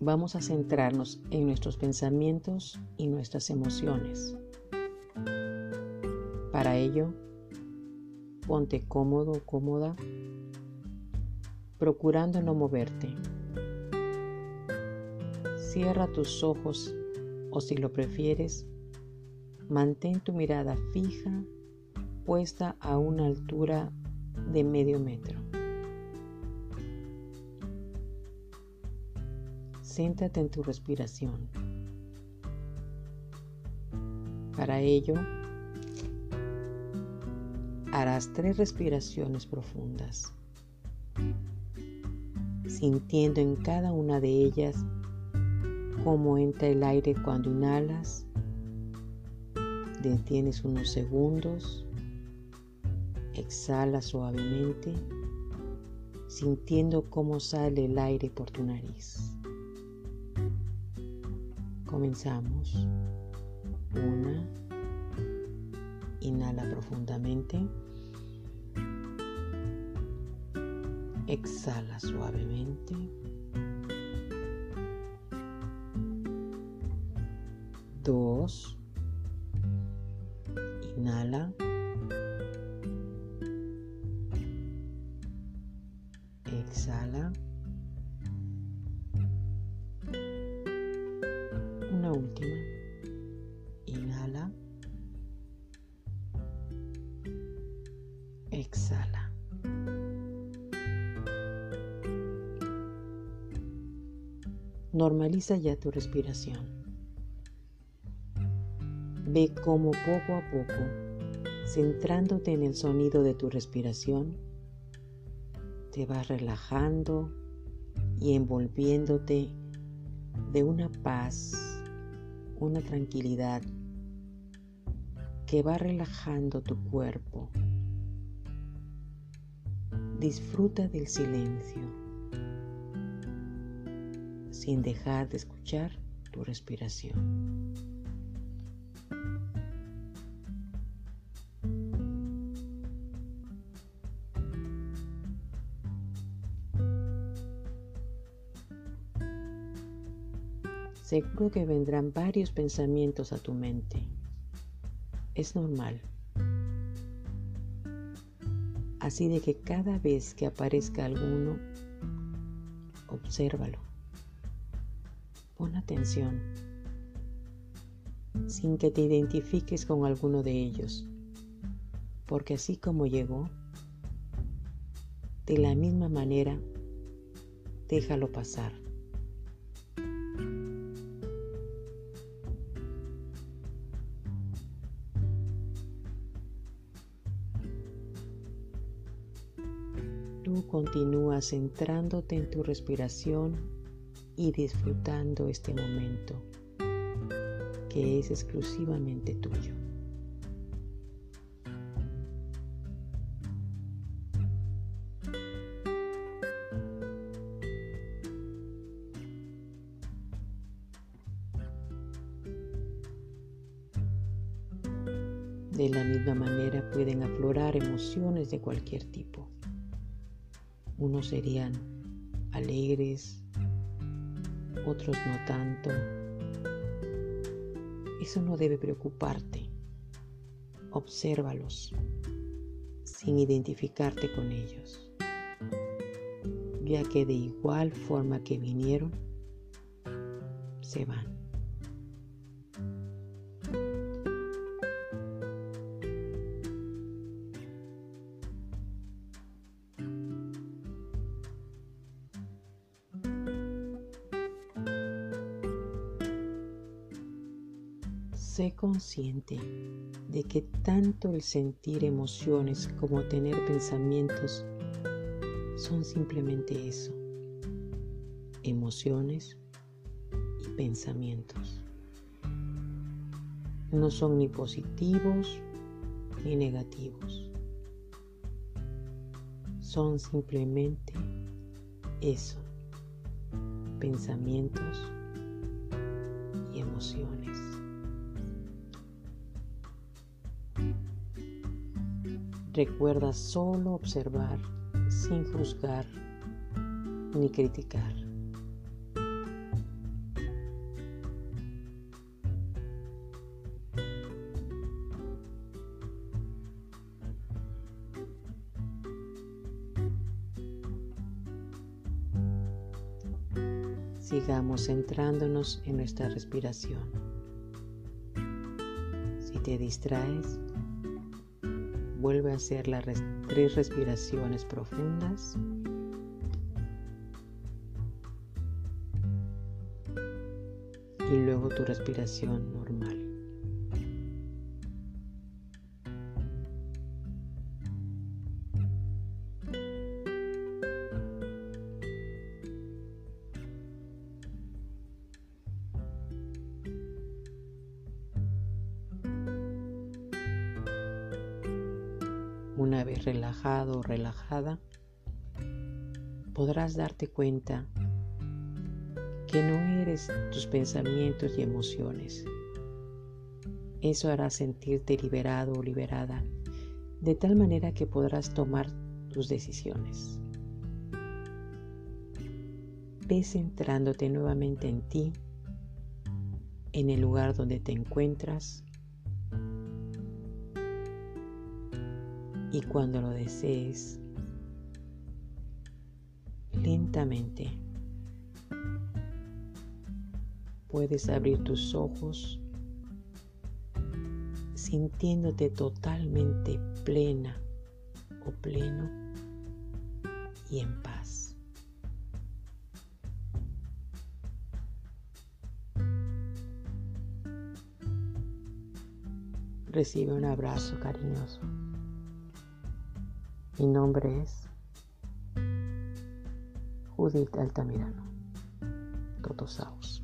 Vamos a centrarnos en nuestros pensamientos y nuestras emociones. Para ello, ponte cómodo o cómoda, procurando no moverte. Cierra tus ojos o si lo prefieres, mantén tu mirada fija puesta a una altura de medio metro. Céntrate en tu respiración. Para ello, harás tres respiraciones profundas, sintiendo en cada una de ellas cómo entra el aire cuando inhalas, detienes unos segundos, exhala suavemente, sintiendo cómo sale el aire por tu nariz. Comenzamos. Una. Inhala profundamente. Exhala suavemente. Dos. Inhala. Exhala. Normaliza ya tu respiración. Ve cómo poco a poco, centrándote en el sonido de tu respiración, te vas relajando y envolviéndote de una paz una tranquilidad que va relajando tu cuerpo. Disfruta del silencio sin dejar de escuchar tu respiración. seguro que vendrán varios pensamientos a tu mente. Es normal. Así de que cada vez que aparezca alguno, obsérvalo. Pon atención, sin que te identifiques con alguno de ellos, porque así como llegó, de la misma manera, déjalo pasar. Tú continúas centrándote en tu respiración y disfrutando este momento que es exclusivamente tuyo. De la misma manera pueden aflorar emociones de cualquier tipo. Unos serían alegres, otros no tanto. Eso no debe preocuparte. Obsérvalos sin identificarte con ellos, ya que de igual forma que vinieron, se van. Sé consciente de que tanto el sentir emociones como tener pensamientos son simplemente eso, emociones y pensamientos. No son ni positivos ni negativos. Son simplemente eso, pensamientos y emociones. Recuerda solo observar sin juzgar ni criticar. sigamos centrándonos en nuestra respiración. Si te distraes, vuelve a hacer las tres respiraciones profundas. Y luego tu respiración normal. Una vez relajado o relajada, podrás darte cuenta que no eres tus pensamientos y emociones. Eso hará sentirte liberado o liberada, de tal manera que podrás tomar tus decisiones. Ve centrándote nuevamente en ti, en el lugar donde te encuentras y cuando lo desees, lentamente puedes abrir tus ojos sintiéndote totalmente plena o pleno y en paz. Recibe un abrazo cariñoso. Mi nombre es Judith Altamirano. Totosaus.